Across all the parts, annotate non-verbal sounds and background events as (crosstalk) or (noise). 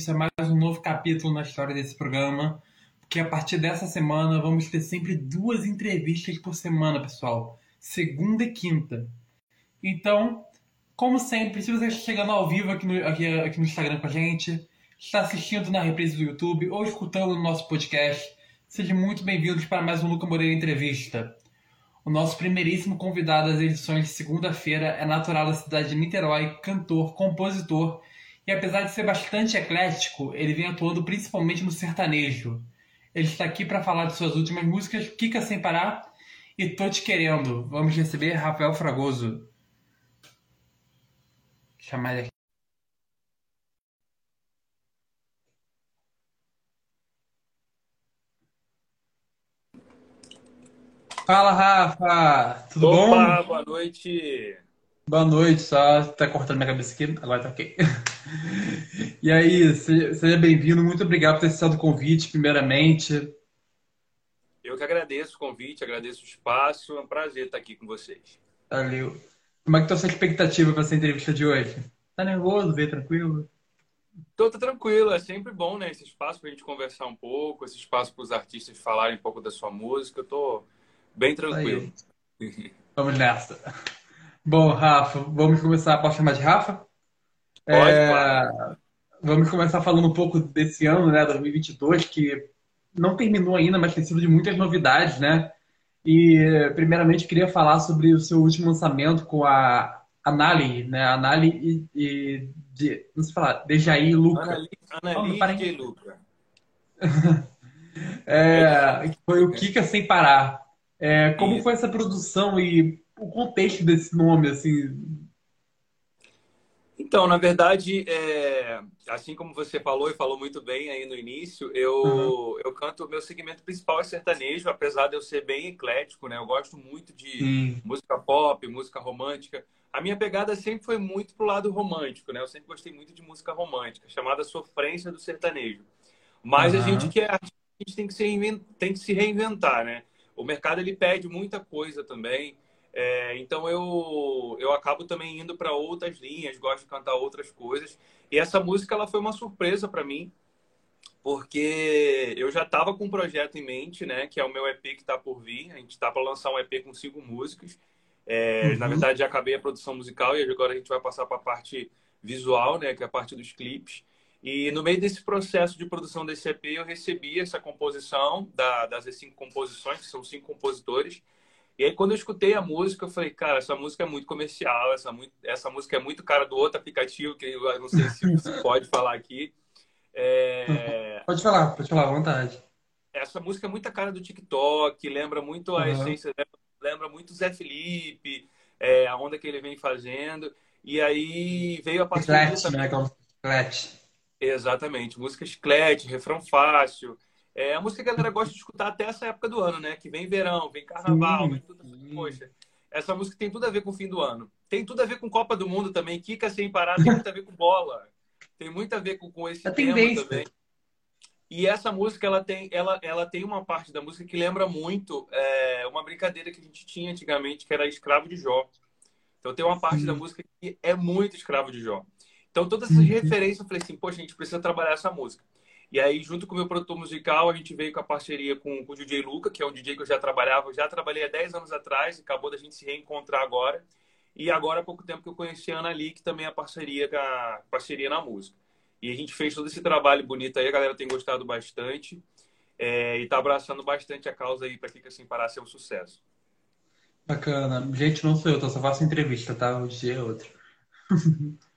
início a mais um novo capítulo na história desse programa, porque a partir dessa semana vamos ter sempre duas entrevistas por semana, pessoal, segunda e quinta. Então, como sempre, se você está chegando ao vivo aqui no, aqui, aqui no Instagram com a gente, está assistindo na reprise do YouTube ou escutando no nosso podcast, sejam muito bem-vindos para mais um Luca Moreira Entrevista. O nosso primeiríssimo convidado das edições de segunda-feira é natural da cidade de Niterói, cantor, compositor e apesar de ser bastante eclético, ele vem atuando principalmente no sertanejo. Ele está aqui para falar de suas últimas músicas, Kika Sem Parar e Tô Te Querendo. Vamos receber Rafael Fragoso. Chamar ele aqui. Fala, Rafa! Tudo Opa, bom? boa noite. Boa noite, só tá cortando minha cabeça aqui, agora tá ok. (laughs) E aí, se- seja bem-vindo, muito obrigado por ter aceitado o convite, primeiramente. Eu que agradeço o convite, agradeço o espaço. É um prazer estar aqui com vocês. Valeu. Como é que tá a sua expectativa para essa entrevista de hoje? Tá nervoso, veio tranquilo? Tô, tô tranquilo, é sempre bom, né? Esse espaço para a gente conversar um pouco, esse espaço para os artistas falarem um pouco da sua música. Eu tô bem tranquilo. (laughs) Vamos nessa. Bom, Rafa, vamos começar. Posso chamar de Rafa? Pode, É, claro. Vamos começar falando um pouco desse ano, né, 2022, que não terminou ainda, mas tem sido de muitas novidades, né? E, primeiramente, queria falar sobre o seu último lançamento com a Anali, né? Anali e, e de, não sei falar, Dejaí e Luca. Anali, para e Luca. (laughs) É, foi o Kika Sem Parar. É, como Isso. foi essa produção e o contexto desse nome, assim? Então, na verdade, é, assim como você falou e falou muito bem aí no início, eu, Uhum. eu canto, o meu segmento principal é sertanejo, apesar de eu ser bem eclético, né? Eu gosto muito de música pop, música romântica. A minha pegada sempre foi muito pro lado romântico, né? Eu sempre gostei muito de música romântica, chamada sofrência do sertanejo. Mas a gente que é artista, a gente tem que se tem que se reinventar, né? O mercado ele pede muita coisa também. É, então eu eu acabo também indo para outras linhas, gosto de cantar outras coisas. E essa música ela foi uma surpresa para mim, porque eu já estava com um projeto em mente, né? Que é o meu EP que está por vir. A gente está para lançar um EP com cinco músicas. É, na Uhum. verdade, já acabei a produção musical e agora a gente vai passar para a parte visual, né? Que é a parte dos clipes. E no meio desse processo de produção desse EP, eu recebi essa composição da, das cinco composições, que são cinco compositores. E aí, quando eu escutei a música, eu falei, cara, essa música é muito comercial, essa, muito, essa música é muito cara do outro aplicativo, que eu não sei se você (laughs) pode falar aqui. É, (laughs) Pode falar, pode falar à vontade. essa música é muita cara do TikTok, lembra muito a Aham. essência, lembra, lembra muito o Zé Felipe, é, a onda que ele vem fazendo. E aí veio a parceria Chiclete, também. né? Aquela chiclete. Exatamente, música chiclete, refrão fácil. É a música que a galera gosta de escutar até essa época do ano, né? Que vem verão, vem carnaval, Sim, vem tudo. sim. Poxa, essa música tem tudo a ver com o fim do ano. Tem tudo a ver com Copa do Mundo também. Kika sem parar tem muito a ver com bola. Tem muito a ver com, com esse É tema tendência. também. E essa música, ela tem, ela, ela tem uma parte da música que lembra muito é, uma brincadeira que a gente tinha antigamente, que era Escravo de Jó. Então tem uma parte da Sim. música que é muito Escravo de Jó. Então todas essas Uhum. referências, eu falei assim, poxa, a gente precisa trabalhar essa música. E aí, junto com o meu produtor musical, a gente veio com a parceria com, com o DJ Luca, que é um DJ que eu já trabalhava, eu já trabalhei há 10 anos atrás, acabou da gente se reencontrar agora. E agora, há pouco tempo que eu conheci a Ana Lee, que também é parceria, a, parceria na música. E a gente fez todo esse trabalho bonito aí, a galera tem gostado bastante. é, e tá abraçando bastante a causa aí para Kika Sem Parar ser um sucesso. Bacana. Gente, não sou eu, eu só faço entrevista, tá? O dia é outro. (laughs)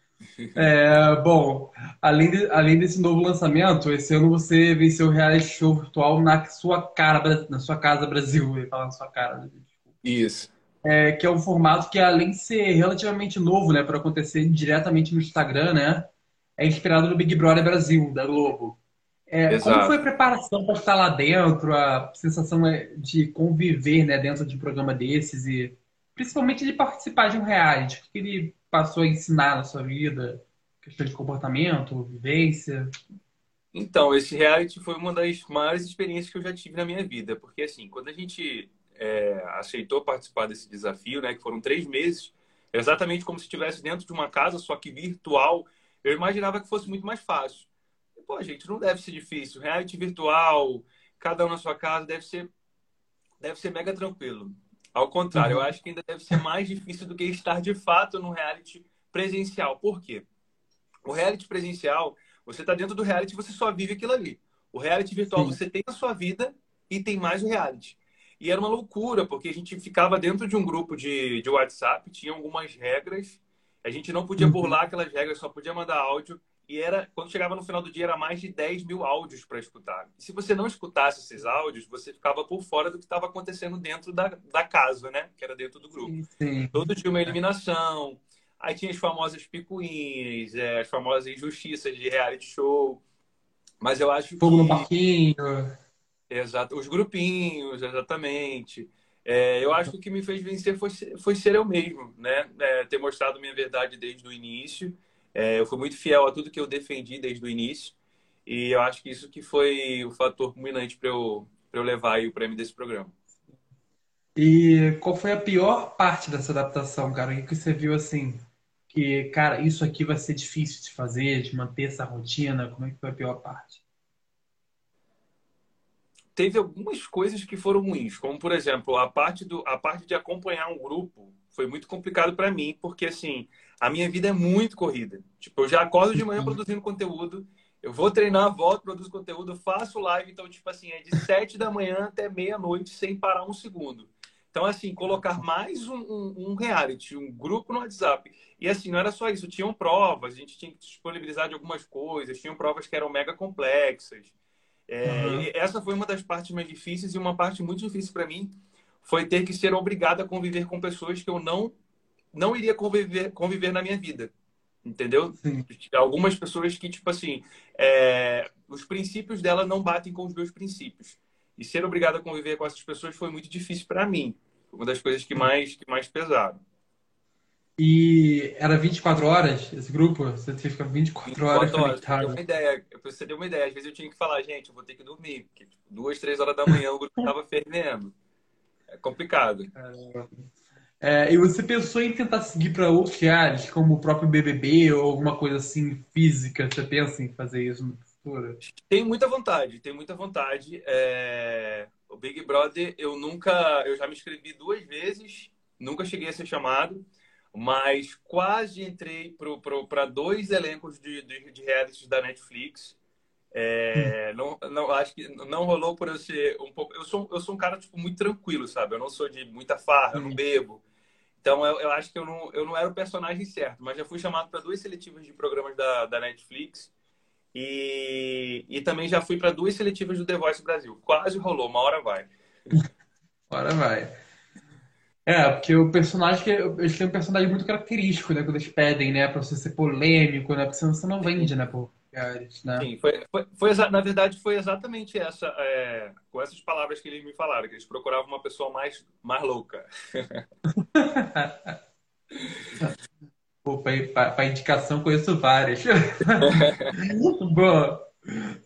É, bom, além, de- além desse novo lançamento, esse ano você venceu o reality show virtual na sua cara, na sua casa Brasil, eu ia falar na sua cara, né? Isso. É, que é um formato que além de ser relativamente novo, né, para acontecer diretamente no Instagram, né, é inspirado no Big Brother Brasil da Globo. É, como foi a preparação para estar lá dentro, a sensação é, de conviver, né, dentro de um programa desses e principalmente de participar de um reality? O que ele passou a ensinar na sua vida? Questão de comportamento, vivência? Então, esse reality foi uma das maiores experiências que eu já tive na minha vida, porque assim, quando a gente é, aceitou participar desse desafio, né, que foram três meses, exatamente como se estivesse dentro de uma casa, só que virtual, eu imaginava que fosse muito mais fácil. Pô, gente, não deve ser difícil. Reality virtual, cada um na sua casa, deve ser, deve ser mega tranquilo. Ao contrário, uhum. eu acho que ainda deve ser mais difícil do que estar de fato no reality presencial. Por quê? O reality presencial, você está dentro do reality, você só vive aquilo ali. O reality virtual, Sim. você tem a sua vida e tem mais o reality. E era uma loucura, porque a gente ficava dentro de um grupo de, de WhatsApp, tinha algumas regras, a gente não podia uhum. burlar aquelas regras, só podia mandar áudio. E era, quando chegava no final do dia, era mais de 10 mil áudios para escutar. E se você não escutasse esses áudios, você ficava por fora do que estava acontecendo dentro da, da casa, né? Que era dentro do grupo. Sim, sim. Todo dia uma eliminação. Aí tinha as famosas picuinhas, é, as famosas injustiças de reality show. Mas eu acho Fogo que... no parquinho. Exato. Os grupinhos, exatamente. É, eu acho que o que me fez vencer foi, foi ser eu mesmo, né? É, ter mostrado minha verdade desde o início. É, eu fui muito fiel a tudo que eu defendi desde o início. E eu acho que isso que foi o fator culminante para eu, eu levar o prêmio desse programa. E qual foi a pior parte dessa adaptação, cara? O que você viu assim? Que, cara, isso aqui vai ser difícil de fazer, de manter essa rotina? Como é que foi a pior parte? teve algumas coisas que foram ruins, como por exemplo, a parte do a parte de acompanhar um grupo foi muito complicado para mim, porque assim, a minha vida é muito corrida. Tipo, eu já acordo de manhã uhum. produzindo conteúdo, eu vou treinar, volto, produzo conteúdo, faço live, então tipo assim, é de sete da manhã até meia-noite sem parar um segundo. Então, assim, colocar mais um, um, um, reality, um grupo no WhatsApp. E assim, não era só isso, tinham provas, a gente tinha que disponibilizar de algumas coisas, tinham provas que eram mega complexas. É, uhum. Essa foi uma das partes mais difíceis e uma parte muito difícil para mim foi ter que ser obrigado a conviver com pessoas que eu não não iria conviver conviver na minha vida, entendeu? Sim. Algumas pessoas que tipo assim, é, os princípios dela não batem com os meus princípios e ser obrigado a conviver com essas pessoas foi muito difícil para mim. Uma das coisas que mais que mais pesaram. E era 24 horas esse grupo? Você tinha que ficar 24, 24 horas, conectado. Uma ideia, você deu uma ideia. Às vezes eu tinha que falar, gente, eu vou ter que dormir, porque tipo, duas, três horas da manhã o grupo estava (laughs) fervendo. É complicado. É, e você pensou em tentar seguir para outros reais, como o próprio BBB ou alguma coisa assim física? Você pensa em fazer isso no futuro? Tenho muita vontade, tenho muita vontade. É... O Big Brother, eu nunca, eu já me inscrevi duas vezes, nunca cheguei a ser chamado mas quase entrei para dois elencos de, de, de realities da Netflix. É, hum. não, não, acho que não rolou por eu ser um pouco. Eu sou, eu sou um cara tipo, muito tranquilo, sabe? Eu não sou de muita farra, eu não bebo. Então eu, eu acho que eu não, eu não era o personagem certo, mas já fui chamado para duas seletivas de programas da, da Netflix. E, e também já fui para duas seletivas do The Voice Brasil. Quase rolou, uma hora vai. Uma hora vai. É, porque o personagem, eles têm um personagem muito característico, né? Quando eles pedem, né? Pra você ser polêmico, né? Porque senão você não vende, né? Por né? Sim, foi, foi, foi, na verdade foi exatamente essa, é, com essas palavras que eles me falaram, que eles procuravam uma pessoa mais, mais louca. (laughs) Para indicação conheço várias. (laughs) Bom,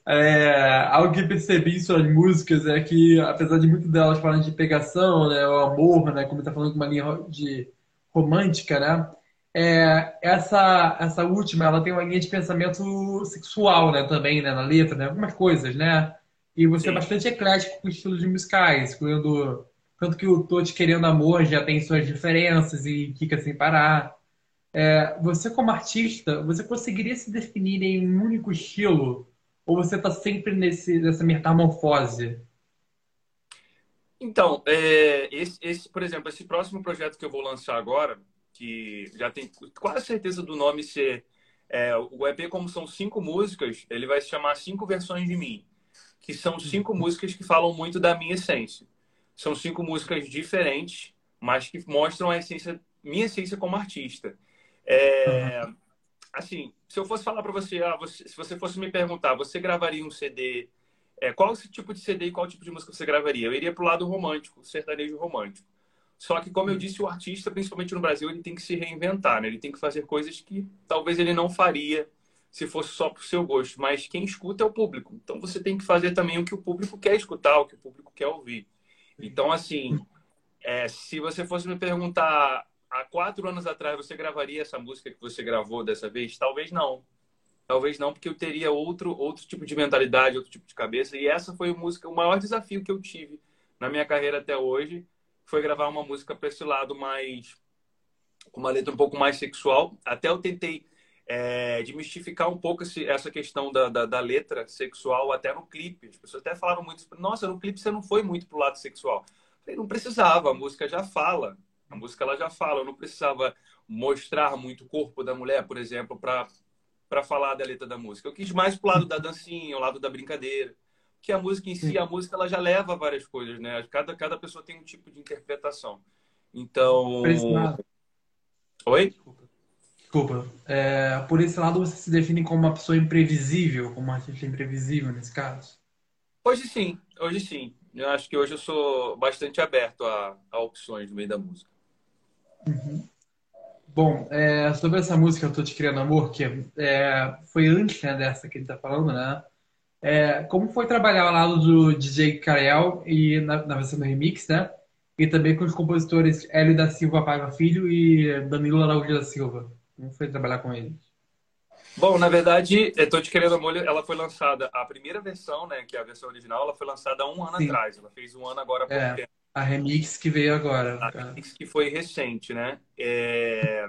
é, algo que percebi em suas músicas é que, apesar de muitas delas falarem de pegação, né, o amor, né, como está falando de uma linha de romântica, né, é, essa, essa última, ela tem uma linha de pensamento sexual, né, também, né, na letra, né, algumas coisas, né, e você é Sim. é bastante eclético com estilos de musicais, incluindo tanto que o Tô Te Querendo Amor já tem suas diferenças e Kika Sem Parar. É, você como artista, você conseguiria se definir em um único estilo ou você está sempre nesse, nessa metamorfose? Então, é, esse, esse, por exemplo, esse próximo projeto que eu vou lançar agora, que já tem quase certeza do nome ser é, o EP, como são cinco músicas, ele vai se chamar Cinco Versões de Mim, que são cinco uhum. músicas que falam muito da minha essência. São cinco músicas diferentes, mas que mostram a essência, minha essência como artista. É, uhum assim, se eu fosse falar para você, ah, você, se você fosse me perguntar, você gravaria um CD? É, qual esse tipo de CD e qual tipo de música você gravaria? Eu iria pro lado romântico, sertanejo romântico. Só que, como eu disse, o artista, principalmente no Brasil, ele tem que se reinventar, né? Ele tem que fazer coisas que talvez ele não faria se fosse só pro seu gosto. Mas quem escuta é o público. Então você tem que fazer também o que o público quer escutar, o que o público quer ouvir. Então, assim, é, se você fosse me perguntar há quatro anos atrás você gravaria essa música que você gravou dessa vez? Talvez não. Talvez não, porque eu teria outro, outro tipo de mentalidade, outro tipo de cabeça. E essa foi a música, o maior desafio que eu tive na minha carreira até hoje foi gravar uma música para esse lado mais. com uma letra um pouco mais sexual. Até eu tentei é, desmistificar um pouco esse, essa questão da, da, da, letra sexual até no clipe. As pessoas até falaram muito, nossa, no clipe você não foi muito pro lado sexual. Eu falei, não precisava, a música já fala. A música ela já fala, eu não precisava mostrar muito o corpo da mulher, por exemplo, para falar da letra da música. Eu quis mais pro lado da dancinha, o lado da brincadeira. Que a música em si, a música ela já leva a várias coisas, né? Cada, cada pessoa tem um tipo de interpretação. Então. Oi? Desculpa. Desculpa. É, por esse lado, você se define como uma pessoa imprevisível, como uma artista imprevisível nesse caso? Hoje sim, hoje sim. Eu acho que hoje eu sou bastante aberto a, a opções no meio da música. Uhum. Bom, é, sobre essa música Eu Tô Te Criando Amor, que é, foi antes né, dessa que ele tá falando, né? É, como foi trabalhar ao lado do DJ Karel e na, na, versão do remix, né? E também com os compositores Hélio da Silva Paiva Filho e Danilo Araújo da Silva. Como foi trabalhar com eles? Bom, na verdade, Eu Tô Te Querendo Amor, ela foi lançada, a primeira versão, né, que é a versão original, ela foi lançada há um ano Sim. atrás. Ela fez um ano agora há pouco é. tempo. A remix que veio agora. A remix que foi recente, né? É...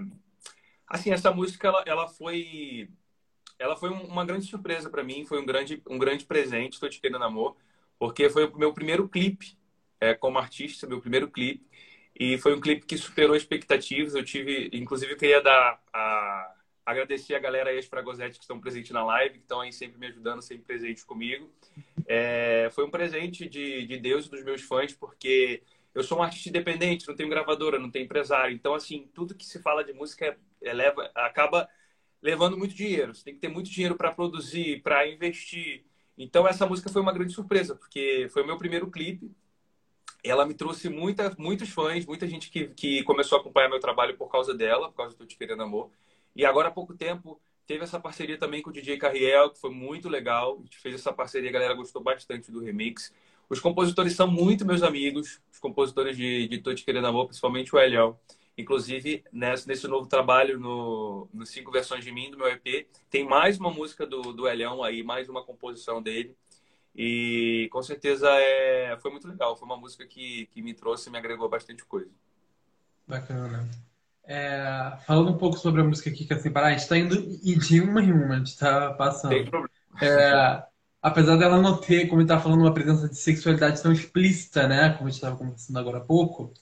Assim, essa música, ela, ela foi ela foi uma grande surpresa para mim, foi um grande, um grande presente, Estou Te Querendo Amor, porque foi o meu primeiro clipe é, como artista, meu primeiro clipe, e foi um clipe que superou expectativas. Eu tive, inclusive, eu queria dar a, agradecer a galera aí, as Fragosetes que estão presentes na live, que estão aí sempre me ajudando, sempre presentes comigo. É, foi um presente de, de Deus e dos meus fãs, porque eu sou um artista independente, não tenho gravadora, não tenho empresário. Então, assim, tudo que se fala de música é, leva, acaba levando muito dinheiro. Você tem que ter muito dinheiro para produzir, para investir. Então, essa música foi uma grande surpresa, porque foi o meu primeiro clipe. Ela me trouxe muita, muitos fãs, muita gente que, que começou a acompanhar meu trabalho por causa dela, por causa do Te Querendo Amor. E agora há pouco tempo teve essa parceria também com o DJ Carriel, que foi muito legal. A gente fez essa parceria, a galera gostou bastante do remix. Os compositores são muito meus amigos, os compositores de, de Tô Te Querendo Amor, principalmente o Eliel. Inclusive, nesse, nesse novo trabalho, no, no Cinco Versões de Mim, do meu EP, tem mais uma música do, do Elião aí, mais uma composição dele. E com certeza é, foi muito legal. Foi uma música que, que me trouxe e me agregou bastante coisa. Bacana. É, falando um pouco sobre a música aqui que é separar, a gente está indo de uma em uma, a gente está passando. Tem problema. É, apesar dela não ter, como está falando, uma presença de sexualidade tão explícita, né? Como a gente estava conversando agora há pouco,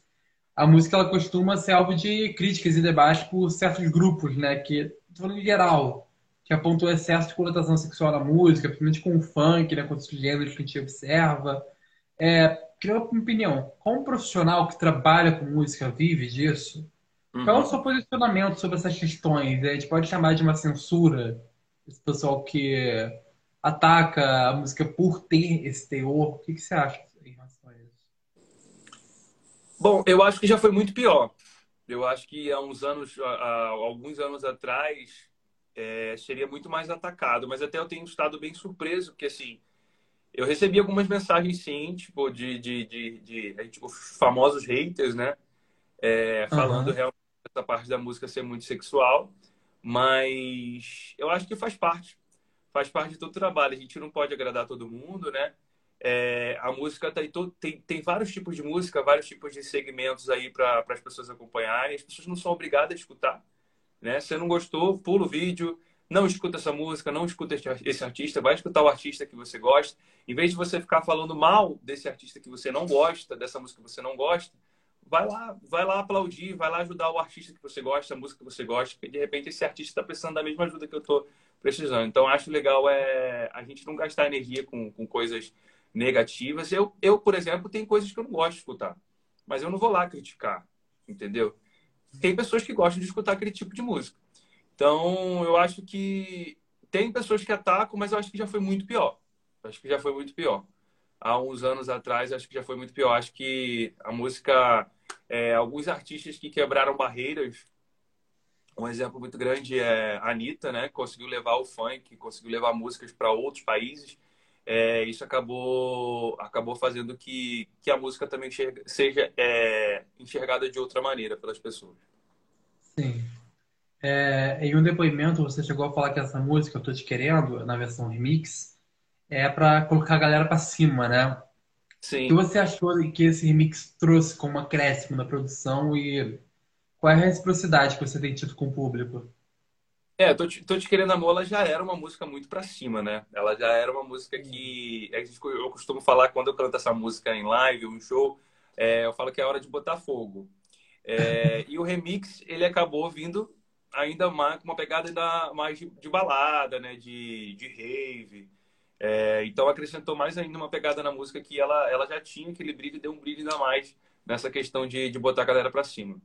a música ela costuma ser alvo de críticas e debates por certos grupos, né? Que, tô falando em geral, que apontam o excesso de conotação sexual na música, principalmente com o funk, né? Com os gêneros que a gente observa. É, queria uma opinião. Como um profissional que trabalha com música vive disso, Uhum. Qual é o seu posicionamento sobre essas questões? A gente pode chamar de uma censura esse pessoal que ataca a música por ter esse teor. O que, que você acha em relação a isso? Bom, eu acho que já foi muito pior. Eu acho que há uns anos, há alguns anos atrás, é, seria muito mais atacado. Mas até eu tenho estado bem surpreso, porque assim, eu recebi algumas mensagens sim, tipo, de, de, de, de, de tipo, famosos haters, né? É, falando uhum. realmente essa parte da música ser muito sexual, mas eu acho que faz parte. Faz parte de todo o trabalho. A gente não pode agradar todo mundo, né? É, a música tem, tem, tem vários tipos de música, vários tipos de segmentos aí para as pessoas acompanharem. As pessoas não são obrigadas a escutar. Né? Se não gostou, pula o vídeo, não escuta essa música, não escuta esse artista, vai escutar o artista que você gosta. Em vez de você ficar falando mal desse artista que você não gosta, dessa música que você não gosta, vai lá, vai lá aplaudir, vai lá ajudar o artista que você gosta, a música que você gosta, porque de repente esse artista está precisando da mesma ajuda que eu estou precisando. Então acho legal é a gente não gastar energia com, com coisas negativas. Eu, eu, por exemplo, tem coisas que eu não gosto de escutar, mas eu não vou lá criticar, entendeu? Tem pessoas que gostam de escutar aquele tipo de música. Então eu acho que tem pessoas que atacam, mas eu acho que já foi muito pior. acho que já foi muito pior há uns anos atrás, acho que já foi muito pior. Acho que a música, é, alguns artistas que quebraram barreiras, um exemplo muito grande é a Anitta, né? Conseguiu levar o funk, conseguiu levar músicas para outros países. É, isso acabou, acabou fazendo que, que a música também seja é, enxergada de outra maneira pelas pessoas. Sim. É, em um depoimento, você chegou a falar que essa música, Eu Tô Te Querendo, na versão remix, é pra colocar a galera pra cima, né? O que Sim. você achou que esse remix trouxe como acréscimo na produção e qual é a reciprocidade que você tem tido com o público? É, tô te, tô te querendo amor, ela já era uma música muito pra cima, né? Ela já era uma música que gente- eu costumo falar quando eu canto essa música em live ou em show, é, eu falo que é hora de botar fogo. É, e o remix, ele acabou vindo ainda mais com uma pegada ainda mais de, de balada, né? De, de rave. É, então acrescentou mais ainda uma pegada na música que ela, ela já tinha aquele brilho e deu um brilho ainda mais nessa questão de, de botar a galera pra cima.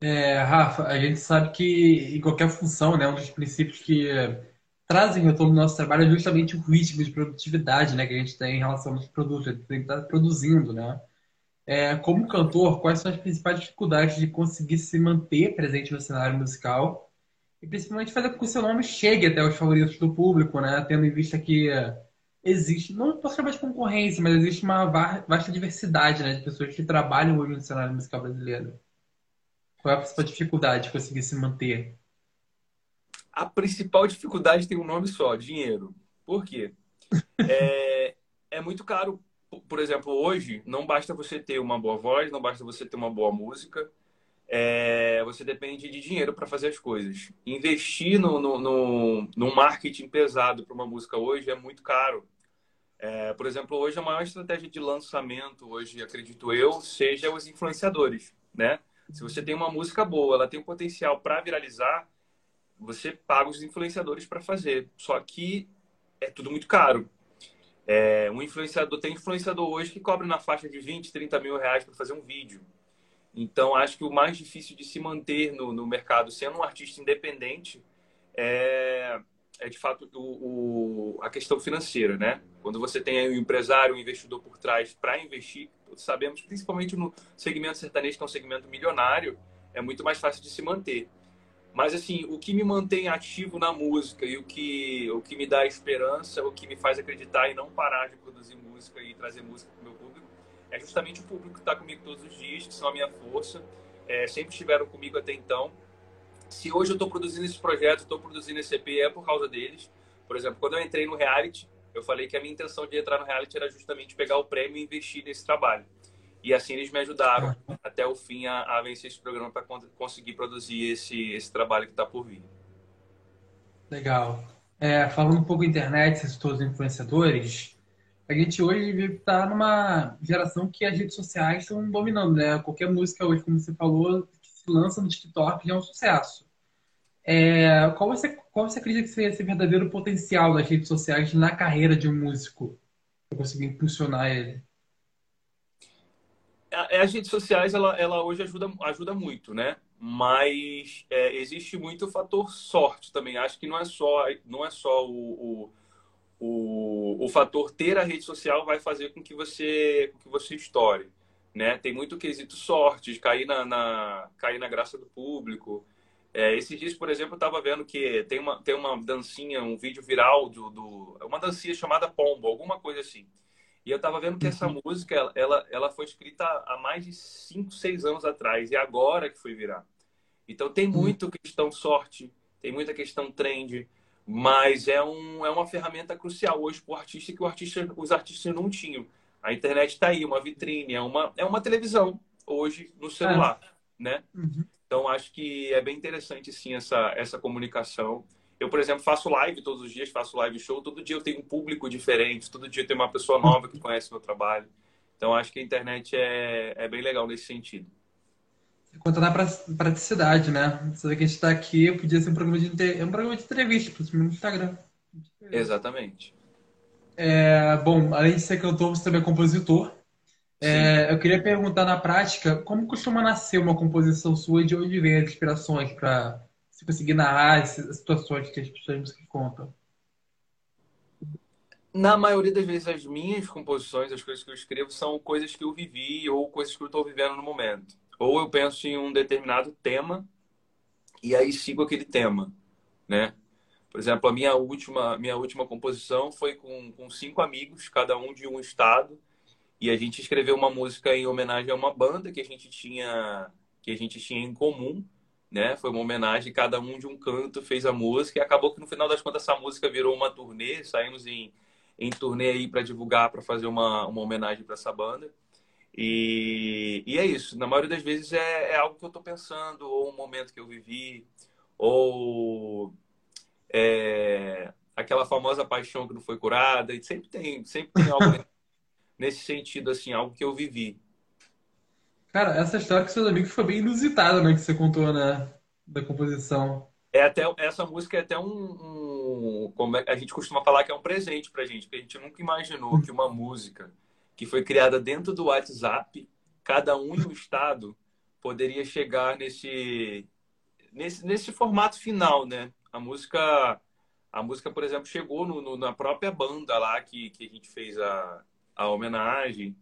É, Rafa, a gente sabe que em qualquer função, né, um dos princípios que trazem retorno no nosso trabalho é justamente o ritmo de produtividade, né, que a gente tem em relação aos produtos, a gente tem que estar produzindo, né? É, como cantor, quais são as principais dificuldades de conseguir se manter presente no cenário musical e principalmente fazer com que o seu nome chegue até os favoritos do público, né? Tendo em vista que existe, não posso chamar de concorrência, mas existe uma va- vasta diversidade, né, de pessoas que trabalham hoje no cenário musical brasileiro. Qual é a principal dificuldade de conseguir se manter? A principal dificuldade tem um nome só, dinheiro. Por quê? (laughs) É, é muito caro. Por exemplo, hoje não basta você ter uma boa voz, não basta você ter uma boa música. É, você depende de dinheiro para fazer as coisas. Investir no, no, no, no marketing pesado para uma música hoje é muito caro. É, por exemplo, hoje a maior estratégia de lançamento, hoje, acredito eu, seja os influenciadores, né? Se você tem uma música boa, ela tem um potencial para viralizar, você paga os influenciadores para fazer. Só que é tudo muito caro. É, um influenciador tem influenciador hoje que cobra na faixa de 20, 30 mil reais para fazer um vídeo. Então, acho que o mais difícil de se manter no, no mercado sendo um artista independente é, é de fato o, o, a questão financeira, né? Quando você tem aí um empresário, um investidor por trás para investir, sabemos, principalmente no segmento sertanejo, que é um segmento milionário, é muito mais fácil de se manter. Mas assim, o que me mantém ativo na música e o que, o que me dá esperança, o que me faz acreditar e não parar de produzir música e trazer música para o meu público, é justamente o público que está comigo todos os dias, que são a minha força, é, sempre estiveram comigo até então. Se hoje eu estou produzindo esse projeto, estou produzindo esse EP, é por causa deles. Por exemplo, quando eu entrei no reality, eu falei que a minha intenção de entrar no reality era justamente pegar o prêmio e investir nesse trabalho. E assim eles me ajudaram até o fim a, a vencer esse programa para conseguir produzir esse, esse trabalho que está por vir. Legal. É, falando um pouco da internet, esses todos os influenciadores, a gente hoje está numa geração que as redes sociais estão dominando, né? Qualquer música hoje, como você falou, que se lança no TikTok já é um sucesso. É, qual, você, qual você acredita que seria esse verdadeiro potencial das redes sociais na carreira de um músico para conseguir impulsionar ele? A- As redes sociais, ela, ela hoje ajuda, ajuda muito, né? Mas é, existe muito fator sorte também. Acho que não é só, não é só o, o, o, o fator ter a rede social vai fazer com que você, com que você estoure, né? Tem muito quesito sorte, de cair na, na, cair na graça do público. É, esses dias, por exemplo, eu estava vendo que tem uma, tem uma dancinha, um vídeo viral do, do uma dancinha chamada Pombo, alguma coisa assim. E eu estava vendo que essa Uhum. música, ela, ela ela foi escrita há mais de 5 6 anos atrás, e agora que foi virar. Então tem muito questão sorte, tem muita questão trend, mas é, um, é uma ferramenta crucial hoje para o artista que o artista, os artistas não tinham. A internet está aí, uma vitrine, é uma, é uma televisão hoje no É. celular, né? Uhum. Então, acho que é bem interessante, sim, essa, essa comunicação. Eu, por exemplo, faço live todos os dias, faço live show. Todo dia eu tenho um público diferente, todo dia eu tenho uma pessoa nova que conhece meu trabalho. Então, acho que a internet é, é bem legal nesse sentido. Quanto na pra- praticidade, né? Você vê que a gente está aqui, podia ser um programa de, inte- é um programa de entrevista, principalmente no Instagram. Exatamente. É, bom, além de ser cantor, você também é compositor. É, eu queria perguntar na prática, como costuma nascer uma composição sua e de onde vem as inspirações para você conseguir narrar essas situações que as pessoas contam? Na maioria das vezes, as minhas composições, as coisas que eu escrevo, são coisas que eu vivi ou coisas que eu estou vivendo no momento. Ou eu penso em um determinado tema e aí sigo aquele tema, né? Por exemplo, a minha última, minha última composição foi com, com cinco amigos, cada um de um estado, e a gente escreveu uma música em homenagem a uma banda que a gente tinha, que a gente tinha em comum, né? Foi uma homenagem, cada um de um canto fez a música e acabou que no final das contas essa música virou uma turnê, saímos em, em turnê aí para divulgar, para fazer uma, uma homenagem para essa banda. E, e é isso, na maioria das vezes é, é algo que eu estou pensando, ou um momento que eu vivi, ou é, aquela famosa paixão que não foi curada, e sempre tem, sempre tem algo nesse sentido, assim, algo que eu vivi. Cara, essa história com seus amigos foi bem inusitada, né? Que você contou, né? Da composição. É até, essa música é até um, um como é, a gente costuma falar que é um presente pra gente, porque a gente nunca imaginou que uma música que foi criada dentro do WhatsApp, cada um em um estado poderia chegar nesse, nesse, nesse formato final, né? A música, a música, por exemplo, chegou no, no, na própria banda lá que, que a gente fez a, a homenagem.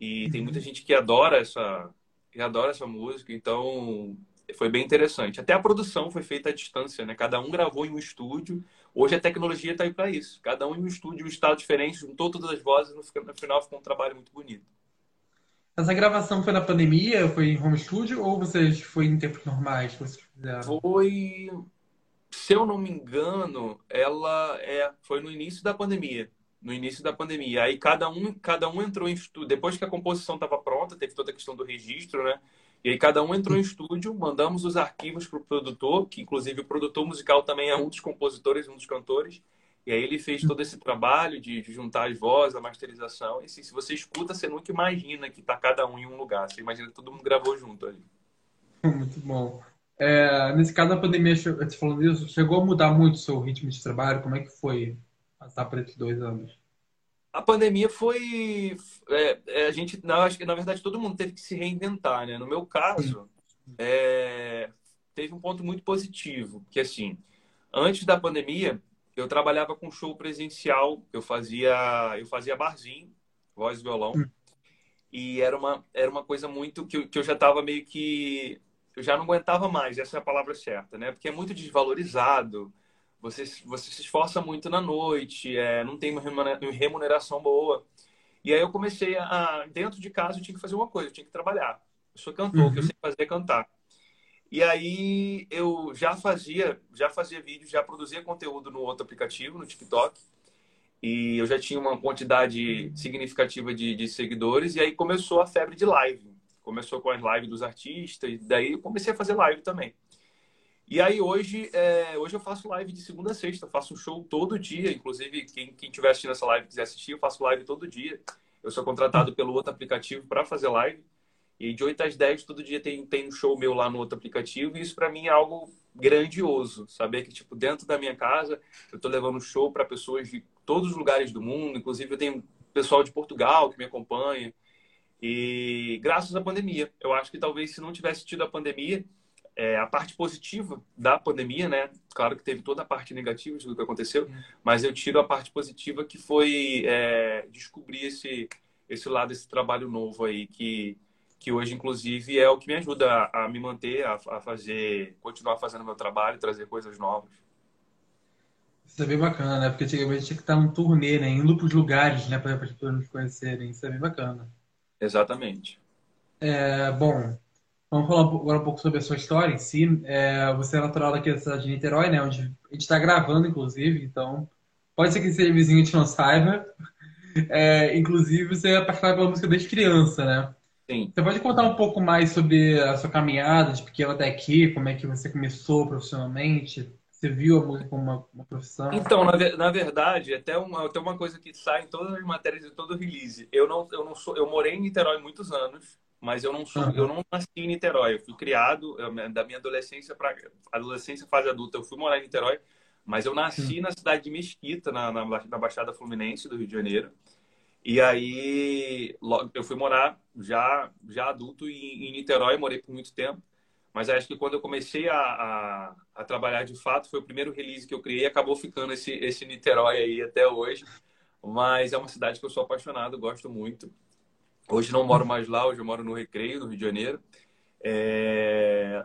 E tem muita gente que adora essa, que adora essa música, então foi bem interessante. Até a produção foi feita à distância, né? Cada um gravou em um estúdio. Hoje a tecnologia está aí para isso. Cada um em um estúdio, um estado diferente, juntou todas as vozes, no final ficou um trabalho muito bonito. Essa gravação foi na pandemia? Foi em home studio ou vocês foi em tempos normais que vocês fizeram? Foi, se eu não me engano, ela é, foi no início da pandemia no início da pandemia. Aí cada um, cada um entrou em estúdio. Depois que a composição estava pronta, teve toda a questão do registro, né? E aí cada um entrou em estúdio, mandamos os arquivos para o produtor, que inclusive o produtor musical também é um dos compositores, um dos cantores. E aí ele fez todo esse trabalho de, juntar as vozes, a masterização. E assim, se você escuta, você nunca imagina que está cada um em um lugar. Você imagina que todo mundo gravou junto ali. (laughs) Muito bom. É, nesse caso, a pandemia, você falou disso, chegou a mudar muito o seu ritmo de trabalho? Como é que foi passar por esses dois anos? A pandemia foi. É, é, a gente, não, acho que na verdade todo mundo teve que se reinventar, né? No meu caso, é, teve um ponto muito positivo, que assim, antes da pandemia, eu trabalhava com show presencial, eu fazia, eu fazia barzinho, voz e violão, hum. e era uma, era uma coisa muito que eu, que eu já estava meio que. Eu já não aguentava mais, essa é a palavra certa, né? Porque é muito desvalorizado você, você se esforça muito na noite, é, não tem uma remuneração boa. E aí eu comecei a, dentro de casa, eu tinha que fazer uma coisa, eu tinha que trabalhar. Eu sou cantor, uhum. o que eu sei fazer é cantar. E aí eu já fazia, já fazia vídeo, já produzia conteúdo no outro aplicativo, no TikTok. E eu já tinha uma quantidade significativa de, de seguidores. E aí começou a febre de live. Começou com as lives dos artistas. E daí eu comecei a fazer live também. E aí hoje, é, hoje eu faço live de segunda a sexta, faço um show todo dia. Inclusive, quem, quem tiver assistindo essa live quiser assistir, eu faço live todo dia. Eu sou contratado pelo outro aplicativo para fazer live. E de 8 às 10, todo dia tem, tem um show meu lá no outro aplicativo. E isso para mim é algo grandioso. Saber que, tipo, dentro da minha casa, eu tô levando show para pessoas de todos os lugares do mundo. Inclusive, eu tenho pessoal de Portugal que me acompanha. E graças à pandemia. Eu acho que talvez se não tivesse tido a pandemia, é, a parte positiva da pandemia, né? Claro que teve toda a parte negativa do que aconteceu, mas eu tiro a parte positiva que foi é, descobrir esse, esse lado, esse trabalho novo aí, que, que hoje, inclusive, é o que me ajuda a, a me manter, a, a, fazer, continuar fazendo meu trabalho, trazer coisas novas. Isso é bem bacana, né? Porque antigamente tinha que estar num turnê, né? Indo para os lugares, né? Para as pessoas nos conhecerem. Isso é bem bacana. Exatamente. É, bom, Vamos falar agora um pouco sobre a sua história em si. É, você é natural daqui da cidade de Niterói, né? Onde a gente está gravando, inclusive. Então, pode ser que seja vizinho e a gente não saiba. É, inclusive, você é apaixonado pela música desde criança, né? Sim. Você pode contar um pouco mais sobre a sua caminhada, de pequeno até aqui, como é que você começou profissionalmente? Você viu a música como uma, uma profissão? Então, na, na, verdade, até uma, até uma coisa que sai em todas as matérias de todo release. Eu não, eu não sou, eu morei em Niterói muitos anos mas eu não sou, eu não nasci em Niterói. Eu fui criado eu, da minha adolescência para adolescência fase adulta. Eu fui morar em Niterói, mas eu nasci na cidade de Mesquita, na, na, na, Baixada Fluminense do Rio de Janeiro. E aí logo, eu fui morar já já adulto em, em Niterói, morei por muito tempo. Mas acho que quando eu comecei a, a, a, trabalhar de fato, foi o primeiro release que eu criei e acabou ficando esse, esse Niterói aí até hoje. Mas é uma cidade que eu sou apaixonado, gosto muito. Hoje não moro mais lá, hoje eu moro no Recreio, no Rio de Janeiro. É...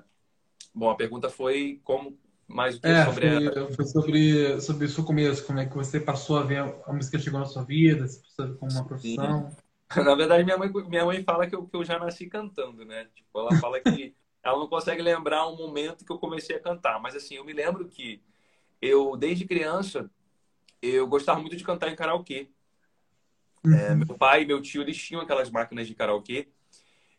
Bom, a pergunta foi como mais é, sobre foi, a... foi sobre sobre o seu começo, como é que você passou a ver a música chegou na sua vida, se você como uma profissão. Sim. (laughs) Na verdade, minha mãe minha mãe fala que eu, que eu já nasci cantando, né? Tipo, ela fala que (laughs) ela não consegue lembrar um momento que eu comecei a cantar. Mas assim, eu me lembro que eu, desde criança, eu gostava muito de cantar em karaokê. Uhum. É, meu pai e meu tio, eles tinham aquelas máquinas de karaokê.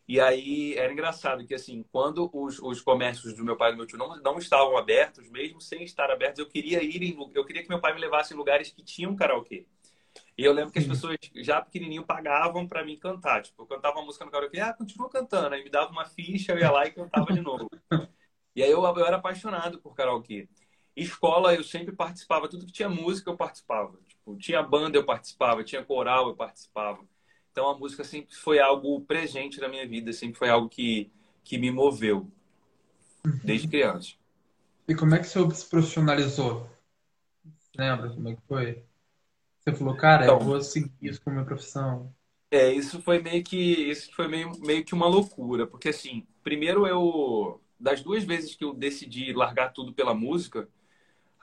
E aí era engraçado que, assim, quando os, os comércios do meu pai e do meu tio não, não estavam abertos, mesmo sem estar abertos, eu queria ir em, eu queria que meu pai me levasse em lugares que tinham karaokê. E eu lembro que as pessoas, já pequenininho, pagavam para mim cantar. Tipo, eu cantava uma música no karaokê, ah, continua cantando. Aí me dava uma ficha, eu ia lá e cantava de novo. (laughs) E aí eu, eu era apaixonado por karaokê. Escola, eu sempre participava. Tudo que tinha música, eu participava. Tipo, tinha banda, eu participava. Tinha coral, eu participava. Então, a música sempre foi algo presente na minha vida. Sempre foi algo que, que me moveu. Desde criança. E como é que você se profissionalizou? Lembra como é que foi? Você falou, cara, então, eu vou seguir isso como minha profissão. É, isso foi meio que isso foi meio, meio que uma loucura, porque assim, primeiro eu das duas vezes que eu decidi largar tudo pela música,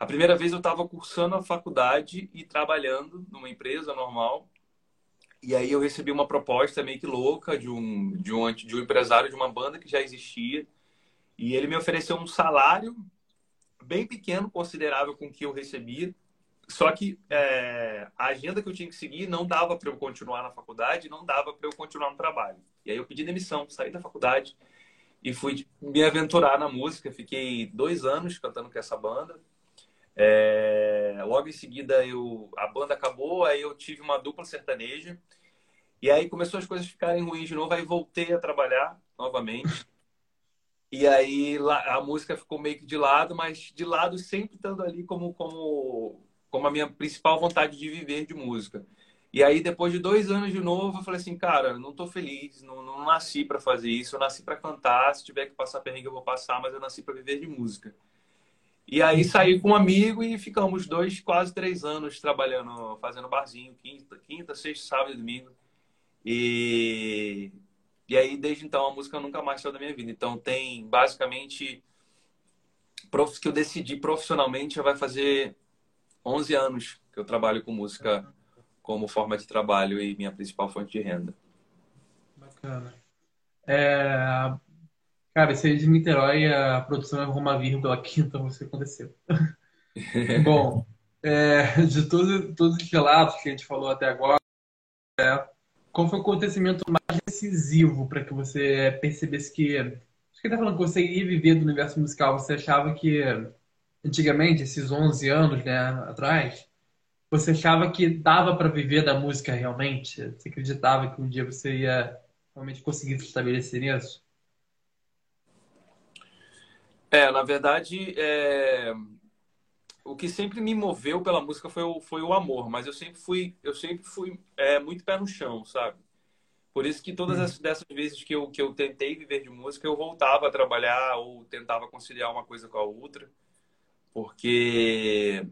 a primeira vez eu estava cursando a faculdade e trabalhando numa empresa normal. E aí eu recebi uma proposta meio que louca de um de um de um empresário de uma banda que já existia, e ele me ofereceu um salário bem pequeno, considerável com o que eu recebia só que é, a agenda que eu tinha que seguir não dava para eu continuar na faculdade, não dava para eu continuar no trabalho. E aí eu pedi demissão, saí da faculdade e fui me aventurar na música. Fiquei dois anos cantando com essa banda. É, logo em seguida eu, a banda acabou, aí eu tive uma dupla sertaneja. E aí começou as coisas ficarem ruins de novo, aí voltei a trabalhar novamente. E aí a música ficou meio que de lado, mas de lado sempre estando ali como, como como a minha principal vontade de viver de música. E aí, depois de dois anos de novo, eu falei assim, cara, não tô feliz, não, não nasci para fazer isso, eu nasci para cantar, se tiver que passar perrengue eu vou passar, mas eu nasci para viver de música. E aí saí com um amigo e ficamos dois, quase três anos trabalhando, fazendo barzinho, quinta, quinta, sexta, sábado e domingo. E, e aí, desde então, a música nunca mais saiu da minha vida. Então, tem basicamente que eu decidi profissionalmente já vai fazer 11 anos que eu trabalho com música como forma de trabalho e minha principal fonte de renda. Bacana. É... Cara, esse aí de Niterói, a produção errou uma vírgula aqui, (laughs) então isso aconteceu. (laughs) Bom, é, de todos, todos os relatos que a gente falou até agora, é, qual foi o acontecimento mais decisivo para que você percebesse que. Acho que ele tá falando que você ia viver do universo musical, você achava que antigamente, esses 11 anos né, atrás, você achava que dava para viver da música realmente? Você acreditava que um dia você ia realmente conseguir se estabelecer nisso? É, na verdade, é... o que sempre me moveu pela música foi o, foi o amor, mas eu sempre fui, eu sempre fui é, muito pé no chão, sabe? Por isso que todas as, dessas vezes que eu, que eu tentei viver de música, eu voltava a trabalhar ou tentava conciliar uma coisa com a outra porque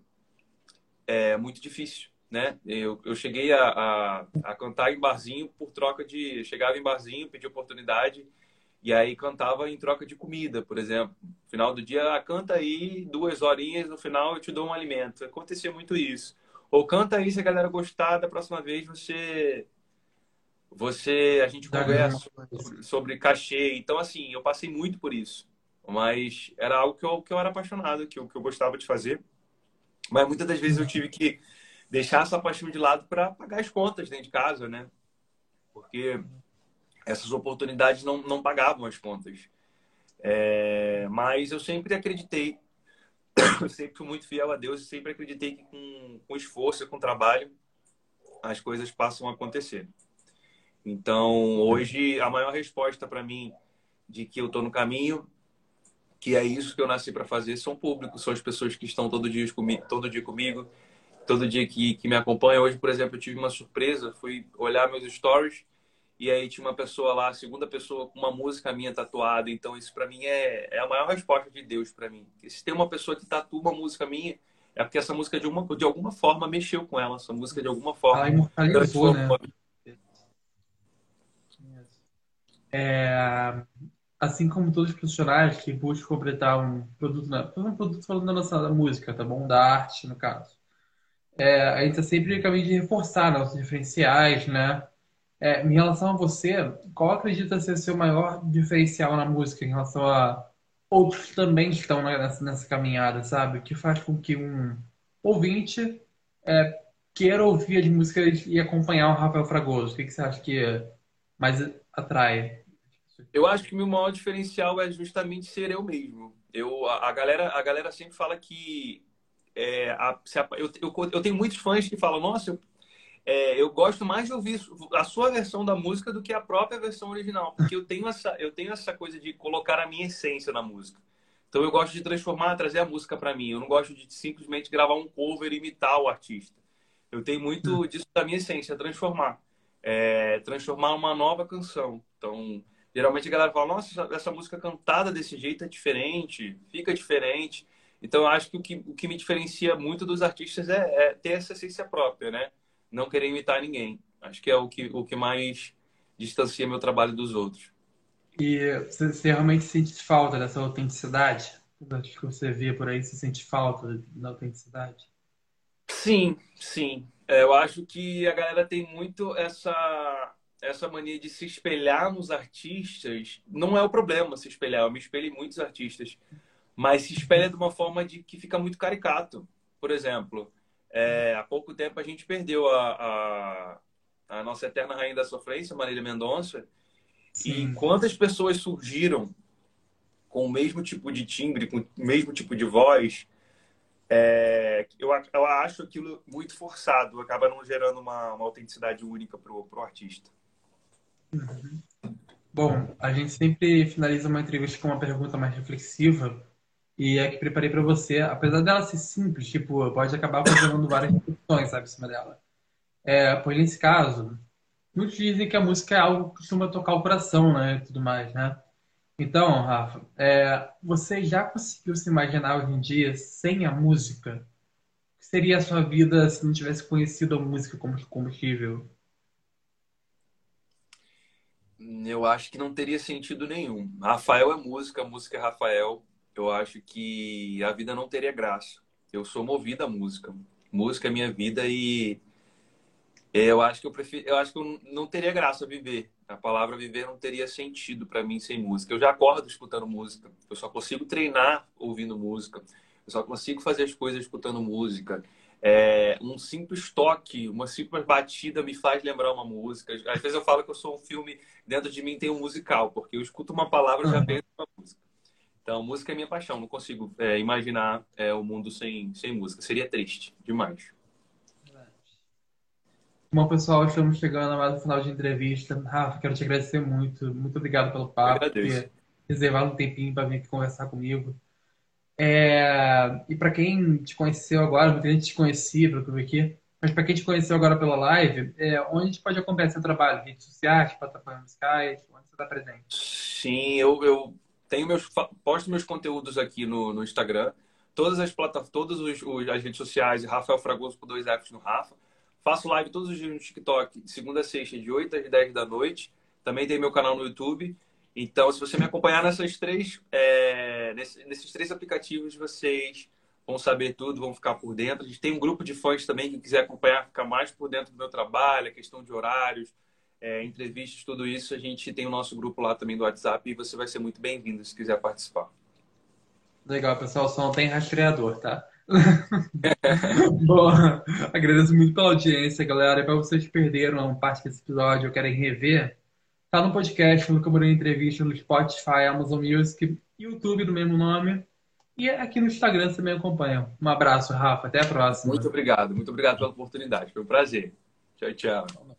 é muito difícil, né? Eu, eu cheguei a, a, a cantar em barzinho por troca de... Chegava em barzinho, pedia oportunidade e aí cantava em troca de comida, por exemplo. No final do dia, ah, canta aí duas horinhas, no final eu te dou um alimento. Acontecia muito isso. Ou canta aí se a galera gostar, da próxima vez você você a gente conversa sobre, sobre cachê. Então assim, eu passei muito por isso. Mas era algo que eu, que eu era apaixonado, que eu, que eu gostava de fazer. Mas muitas das vezes eu tive que deixar essa paixão de lado para pagar as contas dentro de casa, né? Porque essas oportunidades não, não pagavam as contas. É, mas eu sempre acreditei, (coughs) eu sempre fui muito fiel a Deus e sempre acreditei que com, com esforço e com trabalho as coisas passam a acontecer. Então, hoje, a maior resposta para mim de que eu estou no caminho que é isso que eu nasci para fazer, são públicos, são as pessoas que estão todo dia comigo, todo dia comigo, todo dia que, que me acompanham. Hoje, por exemplo, eu tive uma surpresa, fui olhar meus stories e aí tinha uma pessoa lá, a segunda pessoa com uma música minha tatuada. Então isso para mim é, é a maior resposta de Deus para mim. E se tem uma pessoa que tatua uma música minha, é porque essa música de, uma, de alguma forma mexeu com ela, essa música de alguma forma. Ela imortalizou, né? É, assim como todos os profissionais que buscam completar um produto, na, um produto falando da nossa da música, tá bom? Da arte, no caso. É, a gente está sempre a caminho de reforçar nossos diferenciais, né? É, em relação a você, qual acredita ser seu maior diferencial na música em relação a outros que também estão nessa, nessa caminhada, sabe? O que faz com que um ouvinte é, queira ouvir as músicas e acompanhar o Rafael Fragoso? O que, que você acha que mais atrai? Eu acho que o meu maior diferencial é justamente ser eu mesmo. Eu, a, a galera, a galera sempre fala que é, a, a, eu, eu, eu, tenho muitos fãs que falam, nossa, eu, é, eu gosto mais de ouvir a sua versão da música do que a própria versão original, porque eu tenho essa, eu tenho essa coisa de colocar a minha essência na música. Então eu gosto de transformar, trazer a música para mim. Eu não gosto de simplesmente gravar um cover e imitar o artista. Eu tenho muito hum. disso da minha essência, transformar. É, transformar uma nova canção. Então, geralmente a galera fala, nossa, essa música cantada desse jeito é diferente, fica diferente. Então, eu acho que o que, o que me diferencia muito dos artistas é, é, ter essa essência própria, né? Não querer imitar ninguém. Acho que é o que, o que mais distancia meu trabalho dos outros. E você, realmente sente falta dessa autenticidade? Acho que você vê por aí, você sente falta da autenticidade? Sim, sim. É, eu acho que a galera tem muito essa essa mania de se espelhar nos artistas. Não é o problema se espelhar. Eu me espelho em muitos artistas mas se espelha de uma forma de que fica muito caricato. Por exemplo, é, há pouco tempo a gente perdeu a, a, a, nossa eterna rainha da sofrência, Marília Mendonça, Sim. e quantas pessoas surgiram com o mesmo tipo de timbre, com o mesmo tipo de voz, é, eu, eu acho aquilo muito forçado, acaba não gerando uma, uma autenticidade única para o artista. Uhum. Bom, a gente sempre finaliza uma entrevista com uma pergunta mais reflexiva. E é que preparei para você, apesar dela ser simples, tipo, pode acabar fazendo várias reflexões, sabe, em cima dela. É, pois nesse caso, muitos dizem que a música é algo que costuma tocar o coração, né, e tudo mais, né? Então, Rafa, é, você já conseguiu se imaginar hoje em dia sem a música? O que seria a sua vida se não tivesse conhecido a música como combustível? Eu acho que não teria sentido nenhum. Rafael é música, música é Rafael eu acho que a vida não teria graça. Eu sou movido à música. Música é minha vida e eu acho que eu prefiro, eu acho que eu não teria graça viver. A palavra viver não teria sentido para mim sem música. Eu já acordo escutando música. Eu só consigo treinar ouvindo música. Eu só consigo fazer as coisas escutando música. É, um simples toque, uma simples batida me faz lembrar uma música. Às vezes eu falo que eu sou um filme, dentro de mim tem um musical, porque eu escuto uma palavra e já penso uma música. Então, música é minha paixão. Não consigo é, imaginar é, o mundo sem, sem música. Seria triste demais. Bom, pessoal, estamos chegando a mais um final de entrevista. Rafa, quero te agradecer muito. Muito obrigado pelo papo. Por reservar um tempinho para vir aqui conversar comigo. É... E para quem te conheceu agora, muita gente te conhecia, pelo que eu vi aqui, mas para quem te conheceu agora pela live, é... onde a gente pode acompanhar seu trabalho? Redes sociais, plataformas musicais, onde você está presente? Sim, eu, eu tenho meus, posto meus conteúdos aqui no, no Instagram, todas as plataformas, todas os, os, as redes sociais, Rafael Fragoso com dois Fs no Rafa. Faço live todos os dias no TikTok, segunda a sexta, de 8 às 10 da noite. Também tem meu canal no YouTube. Então, se você me acompanhar nessas três, é, nesses, nesses três aplicativos, vocês vão saber tudo, vão ficar por dentro. A gente tem um grupo de fãs também que quiser acompanhar, ficar mais por dentro do meu trabalho, a questão de horários, é, entrevistas, tudo isso, a gente tem o nosso grupo lá também do WhatsApp e você vai ser muito bem-vindo se quiser participar. Legal, pessoal, só não tem rastreador, tá? (laughs) Bom, agradeço muito pela audiência, galera. E para vocês que perderam parte desse episódio ou querem rever, tá no podcast, no Camarão Entrevista, no Spotify, Amazon Music, YouTube do mesmo nome. E aqui no Instagram você me acompanha. Um abraço, Rafa. Até a próxima. Muito obrigado. Muito obrigado pela oportunidade. Foi um prazer. Tchau, tchau.